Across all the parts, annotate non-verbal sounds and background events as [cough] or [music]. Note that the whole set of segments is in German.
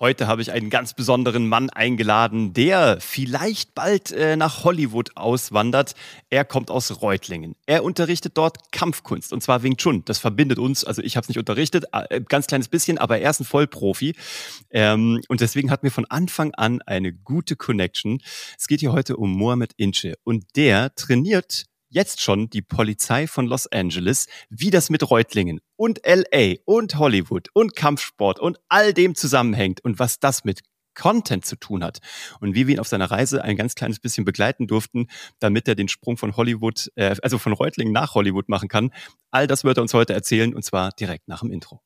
Heute habe ich einen ganz besonderen Mann eingeladen, der vielleicht bald äh, nach Hollywood auswandert. Er kommt aus Reutlingen. Er unterrichtet dort Kampfkunst und zwar Wing Chun. Das verbindet uns. Also ich habe es nicht unterrichtet, äh, ganz kleines bisschen, aber er ist ein Vollprofi ähm, und deswegen hatten wir von Anfang an eine gute Connection. Es geht hier heute um Mohamed Ince und der trainiert jetzt schon die Polizei von Los Angeles, wie das mit Reutlingen und LA und Hollywood und Kampfsport und all dem zusammenhängt und was das mit Content zu tun hat und wie wir ihn auf seiner Reise ein ganz kleines bisschen begleiten durften, damit er den Sprung von Hollywood, äh, also von Reutlingen nach Hollywood machen kann. All das wird er uns heute erzählen und zwar direkt nach dem Intro.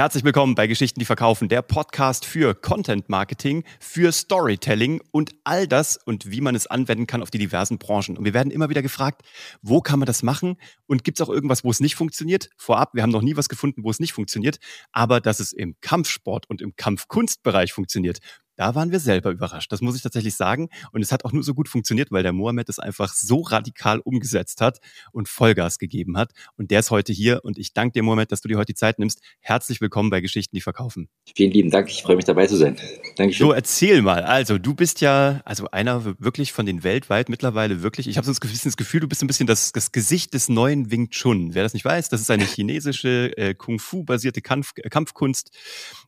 Herzlich willkommen bei Geschichten, die verkaufen, der Podcast für Content Marketing, für Storytelling und all das und wie man es anwenden kann auf die diversen Branchen. Und wir werden immer wieder gefragt, wo kann man das machen und gibt es auch irgendwas, wo es nicht funktioniert? Vorab, wir haben noch nie was gefunden, wo es nicht funktioniert, aber dass es im Kampfsport und im Kampfkunstbereich funktioniert, da waren wir selber überrascht. Das muss ich tatsächlich sagen. Und es hat auch nur so gut funktioniert, weil der Mohammed es einfach so radikal umgesetzt hat und Vollgas gegeben hat. Und der ist heute hier. Und ich danke dir, Mohammed, dass du dir heute die Zeit nimmst. Herzlich willkommen bei Geschichten, die verkaufen. Vielen lieben Dank. Ich freue mich dabei zu sein. Dankeschön. So, erzähl mal. Also, du bist ja, also einer wirklich von den weltweit mittlerweile wirklich, ich habe so ein bisschen das Gefühl, du bist ein bisschen das, das Gesicht des neuen Wing Chun. Wer das nicht weiß, das ist eine chinesische äh, Kung-Fu-basierte Kampf, Kampfkunst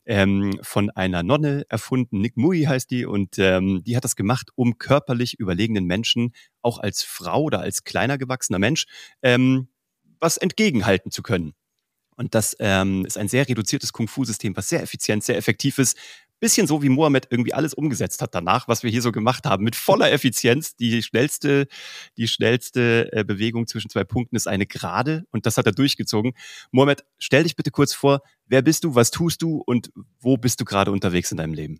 ähm, von einer Nonne erfunden, Nick Mui heißt die, und ähm, die hat das gemacht, um körperlich überlegenen Menschen, auch als Frau oder als kleiner gewachsener Mensch, ähm, was entgegenhalten zu können. Und das ähm, ist ein sehr reduziertes Kung-Fu-System, was sehr effizient, sehr effektiv ist, bisschen so wie Mohammed irgendwie alles umgesetzt hat danach, was wir hier so gemacht haben, mit voller Effizienz. Die schnellste, die schnellste äh, Bewegung zwischen zwei Punkten ist eine Gerade und das hat er durchgezogen. Mohammed, stell dich bitte kurz vor, wer bist du, was tust du und wo bist du gerade unterwegs in deinem Leben?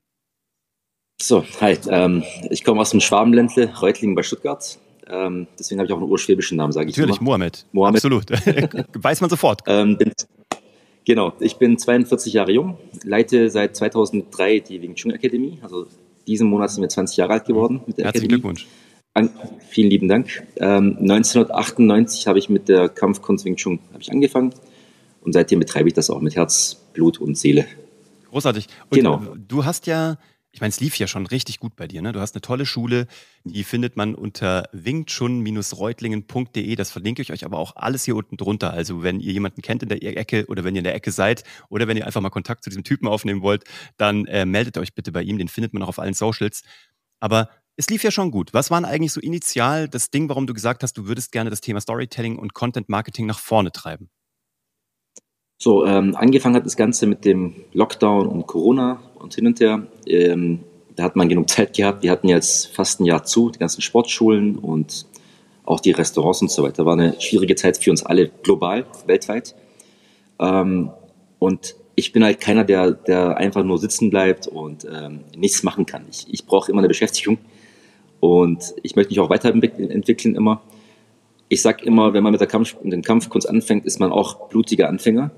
So, hi, ähm, ich komme aus dem Schwabenländle, Reutlingen bei Stuttgart. Ähm, deswegen habe ich auch einen urschwäbischen Namen, sage ich Natürlich, immer. Mohammed. Mohammed. Absolut. [laughs] Weiß man sofort. Ähm, bin, Genau, ich bin 42 Jahre jung, leite seit 2003 die Wing Chun Akademie. Also diesen Monat sind wir 20 Jahre alt geworden mit der Herzlichen Akademie. Glückwunsch. An, vielen lieben Dank. Ähm, 1998 habe ich mit der Kampfkunst Wing Chun ich angefangen und seitdem betreibe ich das auch mit Herz, Blut und Seele. Großartig. Und genau. Du hast ja ich meine, es lief ja schon richtig gut bei dir. Ne? Du hast eine tolle Schule, die findet man unter wingchun-reutlingen.de. Das verlinke ich euch aber auch alles hier unten drunter. Also wenn ihr jemanden kennt in der Ecke oder wenn ihr in der Ecke seid oder wenn ihr einfach mal Kontakt zu diesem Typen aufnehmen wollt, dann äh, meldet euch bitte bei ihm. Den findet man auch auf allen Socials. Aber es lief ja schon gut. Was war denn eigentlich so initial das Ding, warum du gesagt hast, du würdest gerne das Thema Storytelling und Content Marketing nach vorne treiben? So, ähm, angefangen hat das Ganze mit dem Lockdown und Corona und hin und her. Ähm, da hat man genug Zeit gehabt. Wir hatten jetzt fast ein Jahr zu, die ganzen Sportschulen und auch die Restaurants und so weiter. War eine schwierige Zeit für uns alle global, weltweit. Ähm, und ich bin halt keiner, der, der einfach nur sitzen bleibt und ähm, nichts machen kann. Ich, ich brauche immer eine Beschäftigung und ich möchte mich auch weiterentwickeln immer. Ich sage immer, wenn man mit der Kampf, mit dem Kampfkunst anfängt, ist man auch blutiger Anfänger.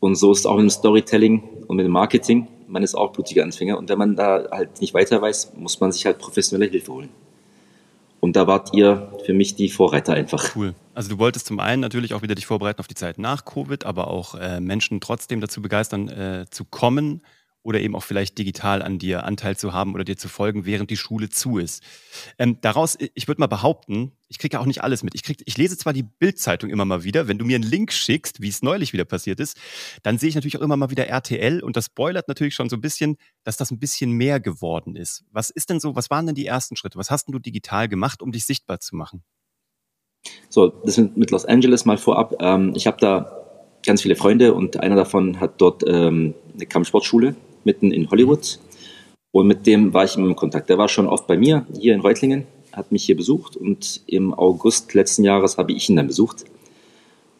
Und so ist es auch mit dem Storytelling und mit dem Marketing. Man ist auch blutiger Anfänger. Und wenn man da halt nicht weiter weiß, muss man sich halt professionelle Hilfe holen. Und da wart ihr für mich die Vorreiter einfach. Cool. Also du wolltest zum einen natürlich auch wieder dich vorbereiten auf die Zeit nach Covid, aber auch äh, Menschen trotzdem dazu begeistern, äh, zu kommen oder eben auch vielleicht digital an dir Anteil zu haben oder dir zu folgen, während die Schule zu ist. Ähm, daraus, ich würde mal behaupten, ich kriege ja auch nicht alles mit. Ich, krieg, ich lese zwar die Bildzeitung immer mal wieder, wenn du mir einen Link schickst, wie es neulich wieder passiert ist, dann sehe ich natürlich auch immer mal wieder RTL und das spoilert natürlich schon so ein bisschen, dass das ein bisschen mehr geworden ist. Was ist denn so, was waren denn die ersten Schritte? Was hast denn du digital gemacht, um dich sichtbar zu machen? So, das mit Los Angeles mal vorab. Ähm, ich habe da ganz viele Freunde und einer davon hat dort ähm, eine Kampfsportschule mitten in Hollywood. Und mit dem war ich im Kontakt. Der war schon oft bei mir hier in Reutlingen, hat mich hier besucht und im August letzten Jahres habe ich ihn dann besucht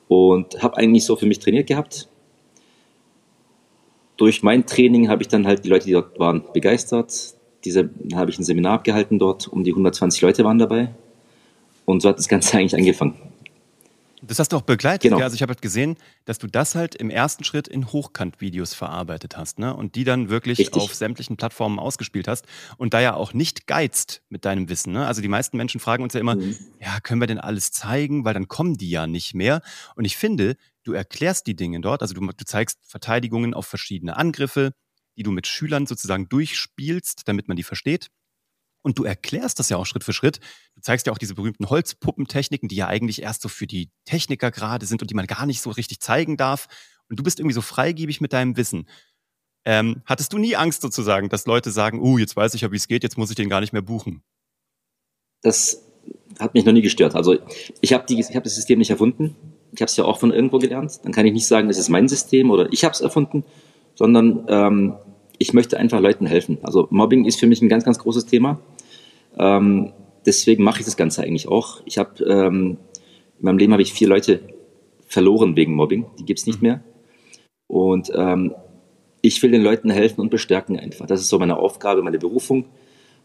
und habe eigentlich so für mich trainiert gehabt. Durch mein Training habe ich dann halt die Leute, die dort waren, begeistert. Diese habe ich ein Seminar abgehalten dort, um die 120 Leute waren dabei. Und so hat das Ganze [laughs] eigentlich angefangen. Das hast du auch begleitet. Genau. Ja? Also ich habe halt gesehen, dass du das halt im ersten Schritt in Hochkant-Videos verarbeitet hast, ne? Und die dann wirklich Richtig. auf sämtlichen Plattformen ausgespielt hast und da ja auch nicht geizt mit deinem Wissen. Ne? Also die meisten Menschen fragen uns ja immer, mhm. ja, können wir denn alles zeigen, weil dann kommen die ja nicht mehr. Und ich finde, du erklärst die Dinge dort, also du, du zeigst Verteidigungen auf verschiedene Angriffe, die du mit Schülern sozusagen durchspielst, damit man die versteht. Und du erklärst das ja auch Schritt für Schritt. Du zeigst ja auch diese berühmten Holzpuppentechniken, die ja eigentlich erst so für die Techniker gerade sind und die man gar nicht so richtig zeigen darf. Und du bist irgendwie so freigebig mit deinem Wissen. Ähm, hattest du nie Angst sozusagen, dass Leute sagen, oh, uh, jetzt weiß ich ja, wie es geht, jetzt muss ich den gar nicht mehr buchen? Das hat mich noch nie gestört. Also ich habe hab das System nicht erfunden. Ich habe es ja auch von irgendwo gelernt. Dann kann ich nicht sagen, das ist mein System oder ich habe es erfunden, sondern ähm, ich möchte einfach Leuten helfen. Also Mobbing ist für mich ein ganz, ganz großes Thema. Ähm, deswegen mache ich das Ganze eigentlich auch. Ich habe ähm, in meinem Leben habe ich vier Leute verloren wegen Mobbing. Die gibt's nicht mehr. Und ähm, ich will den Leuten helfen und bestärken einfach. Das ist so meine Aufgabe, meine Berufung.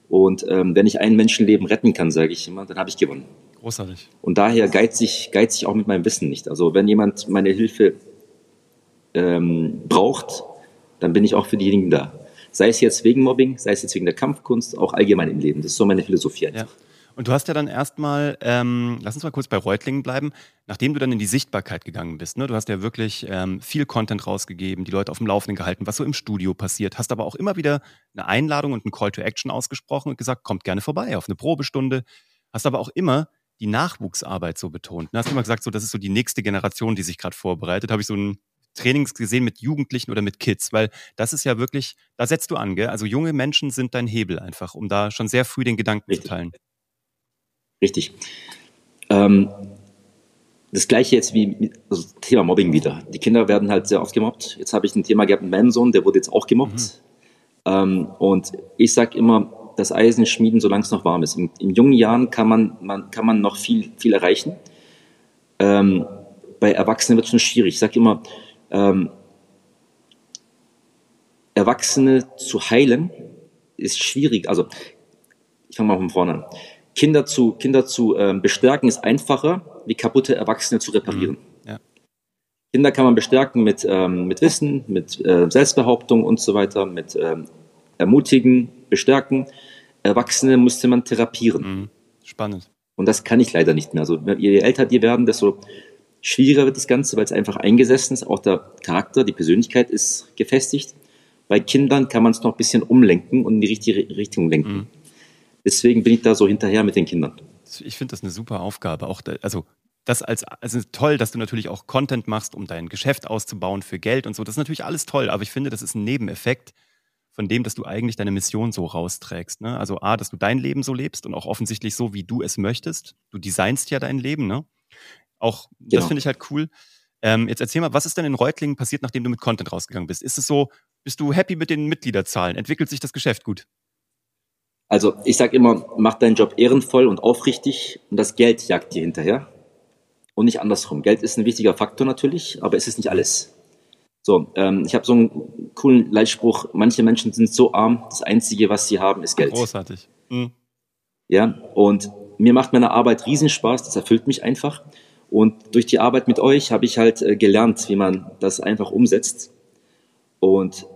Und ähm, wenn ich ein Menschenleben retten kann, sage ich immer, dann habe ich gewonnen. Großartig. Und daher geiz ich, geiz ich auch mit meinem Wissen nicht. Also wenn jemand meine Hilfe ähm, braucht, dann bin ich auch für diejenigen da. Sei es jetzt wegen Mobbing, sei es jetzt wegen der Kampfkunst, auch allgemein im Leben. Das ist so meine Philosophie einfach. Ja. Und du hast ja dann erstmal, ähm, lass uns mal kurz bei Reutlingen bleiben, nachdem du dann in die Sichtbarkeit gegangen bist. Ne? Du hast ja wirklich ähm, viel Content rausgegeben, die Leute auf dem Laufenden gehalten, was so im Studio passiert, hast aber auch immer wieder eine Einladung und einen Call to Action ausgesprochen und gesagt, kommt gerne vorbei auf eine Probestunde. Hast aber auch immer die Nachwuchsarbeit so betont. Du ne? hast immer gesagt, so, das ist so die nächste Generation, die sich gerade vorbereitet. Habe ich so ein Trainings gesehen mit Jugendlichen oder mit Kids, weil das ist ja wirklich, da setzt du an, gell? Also junge Menschen sind dein Hebel einfach, um da schon sehr früh den Gedanken Richtig. zu teilen. Richtig. Ähm, das gleiche jetzt wie also Thema Mobbing wieder. Die Kinder werden halt sehr oft gemobbt. Jetzt habe ich ein Thema gehabt mit meinem Sohn, der wurde jetzt auch gemobbt. Mhm. Ähm, und ich sage immer, das Eisen schmieden, solange es noch warm ist. In, in, jungen Jahren kann man, man, kann man noch viel, viel erreichen. Ähm, bei Erwachsenen wird es schon schwierig. Ich sage immer, ähm, Erwachsene zu heilen ist schwierig. Also, ich fange mal von vorne an. Kinder zu, Kinder zu ähm, bestärken ist einfacher, wie kaputte Erwachsene zu reparieren. Mhm. Ja. Kinder kann man bestärken mit, ähm, mit Wissen, mit äh, Selbstbehauptung und so weiter, mit ähm, ermutigen, bestärken. Erwachsene musste man therapieren. Mhm. Spannend. Und das kann ich leider nicht mehr. Also je älter die werden, desto Schwieriger wird das Ganze, weil es einfach eingesessen ist. Auch der Charakter, die Persönlichkeit ist gefestigt. Bei Kindern kann man es noch ein bisschen umlenken und in die richtige Richtung lenken. Mhm. Deswegen bin ich da so hinterher mit den Kindern. Ich finde das eine super Aufgabe. Auch da, also das als also toll, dass du natürlich auch Content machst, um dein Geschäft auszubauen für Geld und so. Das ist natürlich alles toll, aber ich finde, das ist ein Nebeneffekt von dem, dass du eigentlich deine Mission so rausträgst. Ne? Also A, dass du dein Leben so lebst und auch offensichtlich so, wie du es möchtest. Du designst ja dein Leben, ne? Auch genau. das finde ich halt cool. Ähm, jetzt erzähl mal, was ist denn in Reutlingen passiert, nachdem du mit Content rausgegangen bist? Ist es so, bist du happy mit den Mitgliederzahlen? Entwickelt sich das Geschäft gut? Also ich sage immer, mach deinen Job ehrenvoll und aufrichtig und das Geld jagt dir hinterher. Und nicht andersrum. Geld ist ein wichtiger Faktor natürlich, aber es ist nicht alles. So, ähm, ich habe so einen coolen Leitspruch, manche Menschen sind so arm, das Einzige, was sie haben, ist Geld. Großartig. Mhm. Ja, und mir macht meine Arbeit Riesenspaß, das erfüllt mich einfach. Und durch die Arbeit mit euch habe ich halt äh, gelernt, wie man das einfach umsetzt. Und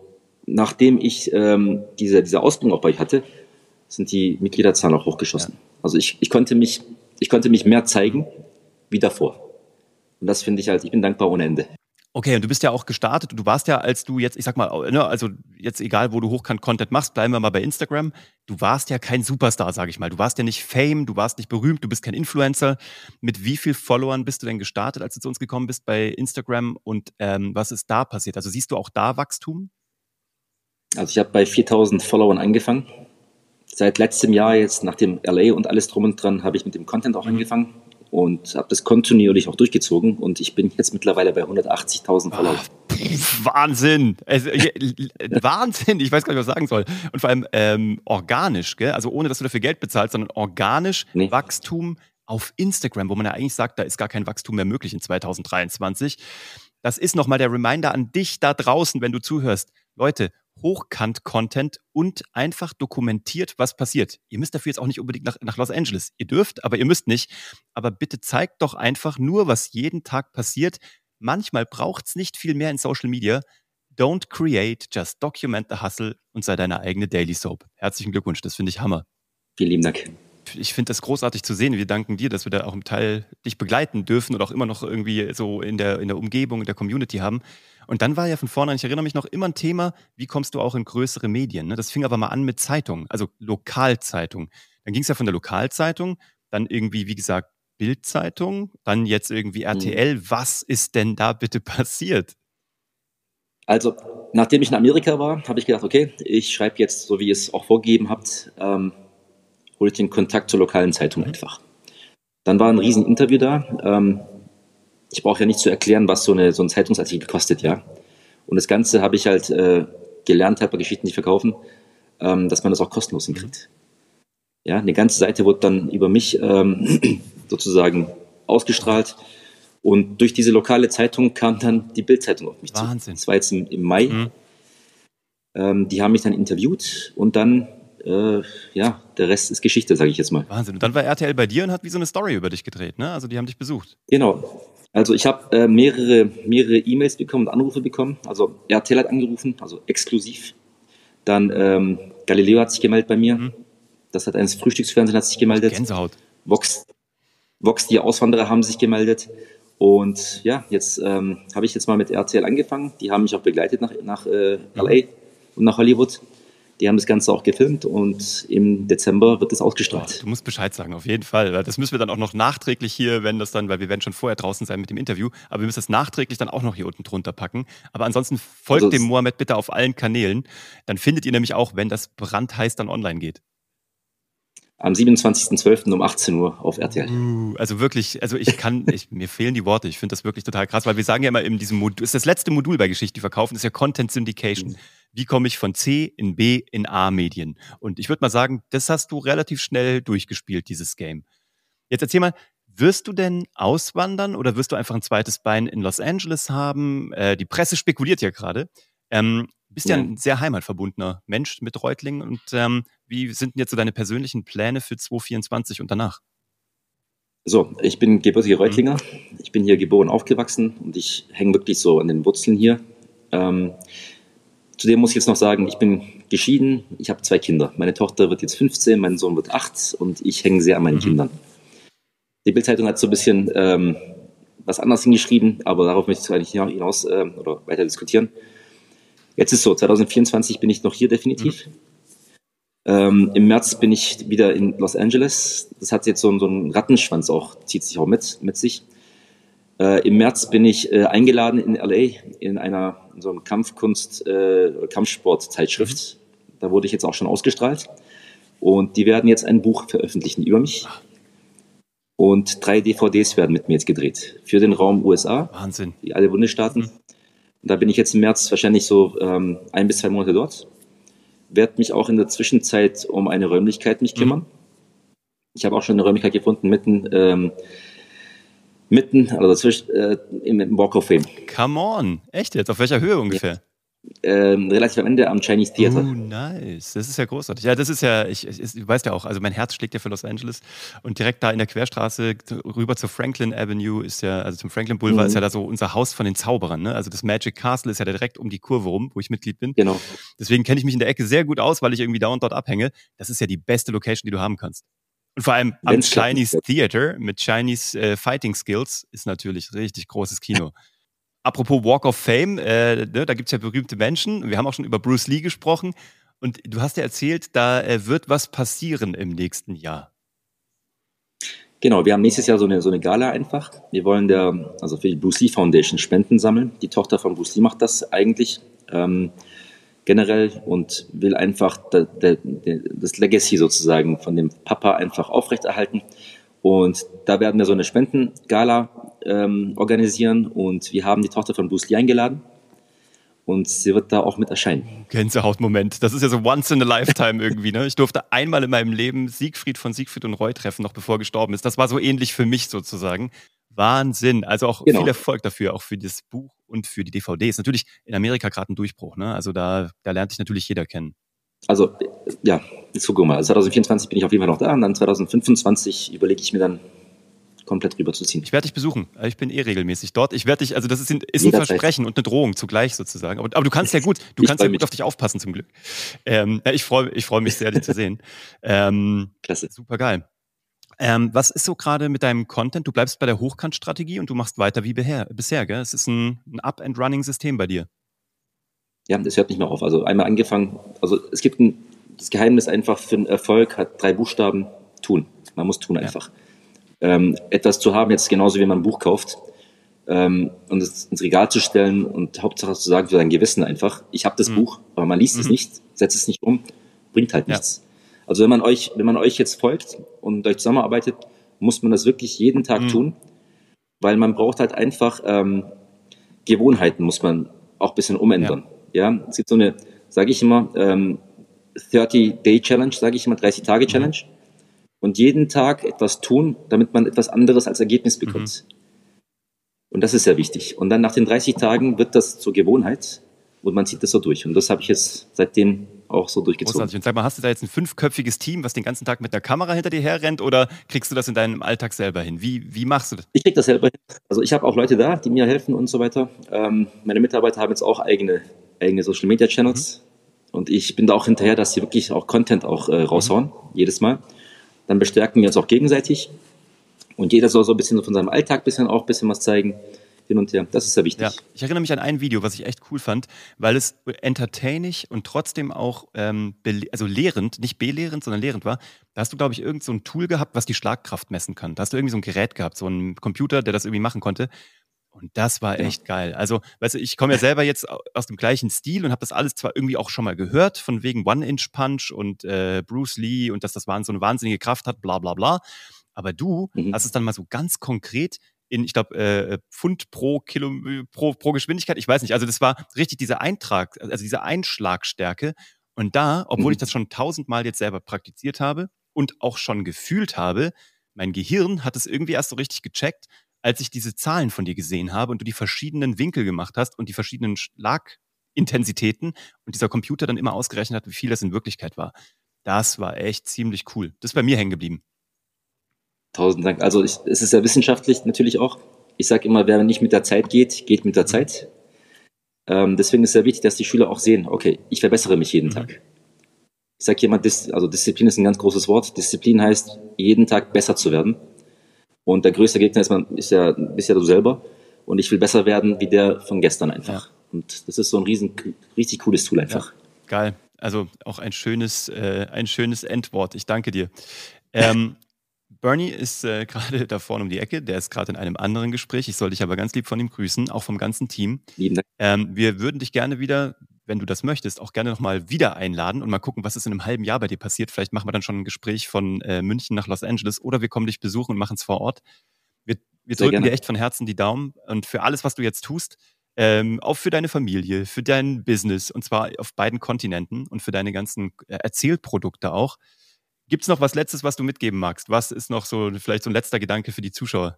nachdem ich ähm, diese, diese Ausbildung auch bei euch hatte, sind die Mitgliederzahlen auch hochgeschossen. Ja. Also ich, ich, konnte mich, ich konnte mich mehr zeigen wie davor. Und das finde ich halt, ich bin dankbar ohne Ende. Okay, und du bist ja auch gestartet. Du warst ja, als du jetzt, ich sag mal, ne, also jetzt egal, wo du Hochkant-Content machst, bleiben wir mal bei Instagram. Du warst ja kein Superstar, sage ich mal. Du warst ja nicht Fame, du warst nicht berühmt, du bist kein Influencer. Mit wie viel Followern bist du denn gestartet, als du zu uns gekommen bist bei Instagram? Und ähm, was ist da passiert? Also siehst du auch da Wachstum? Also ich habe bei 4000 Followern angefangen. Seit letztem Jahr jetzt, nach dem LA und alles drum und dran, habe ich mit dem Content auch mhm. angefangen und habe das kontinuierlich auch durchgezogen und ich bin jetzt mittlerweile bei 180.000 Follower. Wahnsinn! Also, Wahnsinn! Ich weiß gar nicht, was ich sagen soll. Und vor allem ähm, organisch, gell? also ohne, dass du dafür Geld bezahlst, sondern organisch nee. Wachstum auf Instagram, wo man ja eigentlich sagt, da ist gar kein Wachstum mehr möglich in 2023. Das ist nochmal der Reminder an dich da draußen, wenn du zuhörst. Leute, Hochkant-Content und einfach dokumentiert, was passiert. Ihr müsst dafür jetzt auch nicht unbedingt nach, nach Los Angeles. Ihr dürft, aber ihr müsst nicht. Aber bitte zeigt doch einfach nur, was jeden Tag passiert. Manchmal braucht es nicht viel mehr in Social Media. Don't create, just document the hustle und sei deine eigene Daily Soap. Herzlichen Glückwunsch, das finde ich Hammer. Vielen lieben Dank. Ich finde das großartig zu sehen. Wir danken dir, dass wir da auch im Teil dich begleiten dürfen und auch immer noch irgendwie so in der, in der Umgebung, in der Community haben. Und dann war ja von vornherein, ich erinnere mich noch, immer ein Thema, wie kommst du auch in größere Medien? Ne? Das fing aber mal an mit Zeitungen, also Lokalzeitung. Dann ging es ja von der Lokalzeitung, dann irgendwie, wie gesagt, Bildzeitung, dann jetzt irgendwie RTL. Mhm. Was ist denn da bitte [laughs] passiert? Also, nachdem ich in Amerika war, habe ich gedacht, okay, ich schreibe jetzt, so wie ihr es auch vorgegeben habt, ähm, hole ich den Kontakt zur lokalen Zeitung mhm. einfach. Dann war ein Rieseninterview da. Ähm, ich brauche ja nicht zu erklären, was so, eine, so ein Zeitungsartikel kostet, ja. Und das Ganze habe ich halt äh, gelernt, halt bei Geschichten, die verkaufen, ähm, dass man das auch kostenlos hinkriegt. Ja, eine ganze Seite wurde dann über mich ähm, [clears throat] sozusagen ausgestrahlt. Und durch diese lokale Zeitung kam dann die Bildzeitung auf mich Wahnsinn. zu. Das war jetzt im, im Mai. Mhm. Ähm, die haben mich dann interviewt und dann, äh, ja, der Rest ist Geschichte, sage ich jetzt mal. Wahnsinn. Und dann war RTL bei dir und hat wie so eine Story über dich gedreht, ne? Also die haben dich besucht. Genau. Also ich habe äh, mehrere mehrere E-Mails bekommen und Anrufe bekommen. Also RTL hat angerufen, also exklusiv. Dann ähm, Galileo hat sich gemeldet bei mir. Mhm. Das hat eines Frühstücksfernsehen hat sich gemeldet. Gänsehaut. Vox, Vox, die Auswanderer haben sich gemeldet. Und ja, jetzt ähm, habe ich jetzt mal mit RTL angefangen. Die haben mich auch begleitet nach, nach äh, LA und nach Hollywood. Die haben das Ganze auch gefilmt und im Dezember wird es ausgestrahlt. du musst Bescheid sagen, auf jeden Fall. Das müssen wir dann auch noch nachträglich hier, wenn das dann, weil wir werden schon vorher draußen sein mit dem Interview, aber wir müssen das nachträglich dann auch noch hier unten drunter packen. Aber ansonsten folgt also dem Mohammed bitte auf allen Kanälen. Dann findet ihr nämlich auch, wenn das brandheiß dann online geht am 27.12. um 18 Uhr auf RTL. Uh, also wirklich, also ich kann, [laughs] ich, mir fehlen die Worte. Ich finde das wirklich total krass, weil wir sagen ja immer in diesem Modul, ist das letzte Modul bei Geschichte, die verkaufen, ist ja Content Syndication. Wie komme ich von C in B in A Medien? Und ich würde mal sagen, das hast du relativ schnell durchgespielt, dieses Game. Jetzt erzähl mal, wirst du denn auswandern oder wirst du einfach ein zweites Bein in Los Angeles haben? Äh, die Presse spekuliert ja gerade. Ähm, bist ja. ja ein sehr heimatverbundener Mensch mit Reutlingen. Und ähm, wie sind denn jetzt so deine persönlichen Pläne für 2024 und danach? So, ich bin gebürtiger mhm. Reutlinger. Ich bin hier geboren, aufgewachsen und ich hänge wirklich so an den Wurzeln hier. Ähm, zudem muss ich jetzt noch sagen, ich bin geschieden. Ich habe zwei Kinder. Meine Tochter wird jetzt 15, mein Sohn wird 8 und ich hänge sehr an meinen mhm. Kindern. Die Bildzeitung hat so ein bisschen ähm, was anderes hingeschrieben, aber darauf möchte ich eigentlich hinaus äh, oder weiter diskutieren. Jetzt ist so, 2024 bin ich noch hier definitiv. Mhm. Ähm, Im März bin ich wieder in Los Angeles. Das hat jetzt so, so einen Rattenschwanz auch, zieht sich auch mit, mit sich. Äh, Im März bin ich äh, eingeladen in LA in einer in so einer Kampfkunst- äh, Kampfsport-Zeitschrift. Mhm. Da wurde ich jetzt auch schon ausgestrahlt. Und die werden jetzt ein Buch veröffentlichen über mich. Und drei DVDs werden mit mir jetzt gedreht. Für den Raum USA. Wahnsinn. Die alle Bundesstaaten. Mhm. Und da bin ich jetzt im März wahrscheinlich so ähm, ein bis zwei Monate dort. Werde mich auch in der Zwischenzeit um eine Räumlichkeit mich kümmern. Mhm. Ich habe auch schon eine Räumlichkeit gefunden mitten, ähm, mitten, also dazwischen, äh, im Walk of Fame. Come on, echt jetzt? Auf welcher Höhe ungefähr? Ja ähm, relativ am Ende am Chinese Theater. Oh, nice. Das ist ja großartig. Ja, das ist ja, ich, ich, ich weiß ja auch, also mein Herz schlägt ja für Los Angeles und direkt da in der Querstraße rüber zur Franklin Avenue ist ja, also zum Franklin Boulevard mhm. ist ja da so unser Haus von den Zauberern. Ne? Also das Magic Castle ist ja direkt um die Kurve rum, wo ich Mitglied bin. Genau. Deswegen kenne ich mich in der Ecke sehr gut aus, weil ich irgendwie da und dort abhänge. Das ist ja die beste Location, die du haben kannst. Und vor allem am Chinese Theater mit Chinese äh, Fighting Skills ist natürlich richtig großes Kino. [laughs] Apropos Walk of Fame, äh, ne, da gibt es ja berühmte Menschen. Wir haben auch schon über Bruce Lee gesprochen. Und du hast ja erzählt, da äh, wird was passieren im nächsten Jahr. Genau, wir haben nächstes Jahr so eine, so eine Gala einfach. Wir wollen der, also für die Bruce Lee Foundation Spenden sammeln. Die Tochter von Bruce Lee macht das eigentlich ähm, generell und will einfach da, da, das Legacy sozusagen von dem Papa einfach aufrechterhalten. Und da werden wir so eine Spendengala ähm, organisieren und wir haben die Tochter von Bruce Lee eingeladen und sie wird da auch mit erscheinen. Gänsehautmoment. Das ist ja so once in a lifetime irgendwie. Ne? Ich durfte einmal in meinem Leben Siegfried von Siegfried und Roy treffen, noch bevor er gestorben ist. Das war so ähnlich für mich sozusagen. Wahnsinn. Also auch genau. viel Erfolg dafür, auch für das Buch und für die DVD. Ist natürlich in Amerika gerade ein Durchbruch. Ne? Also da, da lernt sich natürlich jeder kennen also ja, jetzt gucken wir mal. 2024 bin ich auf jeden Fall noch da und dann 2025 überlege ich mir dann komplett rüberzuziehen. Ich werde dich besuchen. Ich bin eh regelmäßig dort. Ich werde dich, also das ist ein, ist ein Versprechen und eine Drohung zugleich sozusagen. Aber, aber du kannst ja gut, du ich kannst ja gut auf dich aufpassen zum Glück. Ähm, ich freue ich freu mich sehr, dich zu sehen. Ähm, Klasse. Super geil. Ähm, was ist so gerade mit deinem Content? Du bleibst bei der Hochkantstrategie und du machst weiter wie bisher, gell? Es ist ein, ein Up-and-Running-System bei dir. Ja, das hört nicht mehr auf. Also einmal angefangen, also es gibt ein, das Geheimnis einfach für einen Erfolg hat drei Buchstaben, tun. Man muss tun einfach. Ja. Ähm, etwas zu haben, jetzt genauso wie man ein Buch kauft, ähm, und es ins Regal zu stellen und Hauptsache zu sagen für sein Gewissen einfach, ich habe das mhm. Buch, aber man liest mhm. es nicht, setzt es nicht um, bringt halt nichts. Also wenn man euch, wenn man euch jetzt folgt und euch zusammenarbeitet, muss man das wirklich jeden Tag mhm. tun, weil man braucht halt einfach ähm, Gewohnheiten, muss man auch ein bisschen umändern. Ja, ja? es gibt so eine, sage ich immer, ähm, 30-Day-Challenge, sage ich immer, 30-Tage-Challenge. Mhm. Und jeden Tag etwas tun, damit man etwas anderes als Ergebnis bekommt. Mhm. Und das ist sehr wichtig. Und dann nach den 30 Tagen wird das zur Gewohnheit und man zieht das so durch. Und das habe ich jetzt seitdem auch so durchgezogen. Großartig. Und sag mal, hast du da jetzt ein fünfköpfiges Team, was den ganzen Tag mit der Kamera hinter dir herrennt oder kriegst du das in deinem Alltag selber hin? Wie, wie machst du das? Ich krieg das selber hin. Also ich habe auch Leute da, die mir helfen und so weiter. Ähm, meine Mitarbeiter haben jetzt auch eigene, eigene Social Media Channels. Mhm. Und ich bin da auch hinterher, dass sie wirklich auch Content auch äh, raushauen, mhm. jedes Mal. Dann bestärken wir uns auch gegenseitig. Und jeder soll so ein bisschen von seinem Alltag bisschen auch ein bisschen was zeigen hin und her. Das ist sehr wichtig. Ja, ich erinnere mich an ein Video, was ich echt cool fand, weil es entertaining und trotzdem auch ähm, also lehrend, nicht belehrend, sondern lehrend war. Da hast du, glaube ich, irgend so ein Tool gehabt, was die Schlagkraft messen kann. Da hast du irgendwie so ein Gerät gehabt, so ein Computer, der das irgendwie machen konnte. Und das war echt ja. geil. Also, weißt du, ich komme ja selber jetzt aus dem gleichen Stil und habe das alles zwar irgendwie auch schon mal gehört, von wegen One-Inch-Punch und äh, Bruce Lee und dass das so eine wahnsinnige Kraft hat, bla bla bla. Aber du mhm. hast es dann mal so ganz konkret in, ich glaube, äh, Pfund pro Kilo, pro, pro Geschwindigkeit. Ich weiß nicht. Also das war richtig dieser Eintrag, also diese Einschlagstärke. Und da, obwohl mhm. ich das schon tausendmal jetzt selber praktiziert habe und auch schon gefühlt habe, mein Gehirn hat es irgendwie erst so richtig gecheckt, als ich diese Zahlen von dir gesehen habe und du die verschiedenen Winkel gemacht hast und die verschiedenen Schlagintensitäten und dieser Computer dann immer ausgerechnet hat, wie viel das in Wirklichkeit war. Das war echt ziemlich cool. Das ist bei mir hängen geblieben. Tausend Dank. Also ich, es ist ja wissenschaftlich natürlich auch. Ich sage immer, wer nicht mit der Zeit geht, geht mit der mhm. Zeit. Ähm, deswegen ist es sehr wichtig, dass die Schüler auch sehen, okay, ich verbessere mich jeden mhm. Tag. Ich sage jemand, also Disziplin ist ein ganz großes Wort. Disziplin heißt, jeden Tag besser zu werden. Und der größte Gegner ist, man, ist, ja, ist ja du selber. Und ich will besser werden wie der von gestern einfach. Ja. Und das ist so ein riesen, richtig cooles Tool einfach. Ja, geil. Also auch ein schönes, äh, ein schönes Endwort. Ich danke dir. Ähm, Bernie ist äh, [laughs] gerade da vorne um die Ecke. Der ist gerade in einem anderen Gespräch. Ich soll dich aber ganz lieb von ihm grüßen, auch vom ganzen Team. Lieben Dank. Ähm, wir würden dich gerne wieder, wenn du das möchtest, auch gerne nochmal wieder einladen und mal gucken, was ist in einem halben Jahr bei dir passiert. Vielleicht machen wir dann schon ein Gespräch von äh, München nach Los Angeles oder wir kommen dich besuchen und machen es vor Ort. Wir, wir drücken gerne. dir echt von Herzen die Daumen und für alles, was du jetzt tust. Ähm, auch für deine Familie, für dein Business und zwar auf beiden Kontinenten und für deine ganzen äh, Erzählprodukte auch. Gibt es noch was Letztes, was du mitgeben magst? Was ist noch so vielleicht so ein letzter Gedanke für die Zuschauer?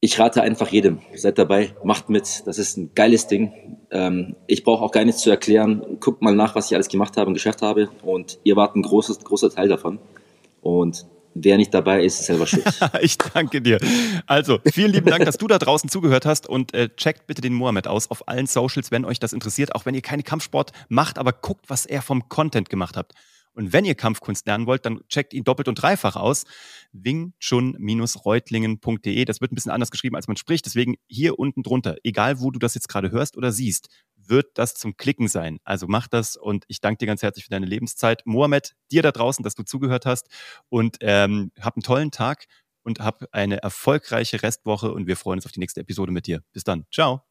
Ich rate einfach jedem, seid dabei, macht mit. Das ist ein geiles Ding. Ähm, ich brauche auch gar nichts zu erklären. Guckt mal nach, was ich alles gemacht habe und geschafft habe. Und ihr wart ein großes, großer Teil davon. Und wer nicht dabei ist, ist selber schuld. [laughs] ich danke dir. Also, vielen lieben Dank, dass du da draußen zugehört hast und äh, checkt bitte den Mohammed aus auf allen Socials, wenn euch das interessiert. Auch wenn ihr keine Kampfsport macht, aber guckt, was er vom Content gemacht hat. Und wenn ihr Kampfkunst lernen wollt, dann checkt ihn doppelt und dreifach aus. wingchun-reutlingen.de. Das wird ein bisschen anders geschrieben, als man spricht. Deswegen hier unten drunter, egal wo du das jetzt gerade hörst oder siehst, wird das zum Klicken sein. Also mach das und ich danke dir ganz herzlich für deine Lebenszeit. Mohamed, dir da draußen, dass du zugehört hast und ähm, hab einen tollen Tag und hab eine erfolgreiche Restwoche und wir freuen uns auf die nächste Episode mit dir. Bis dann. Ciao.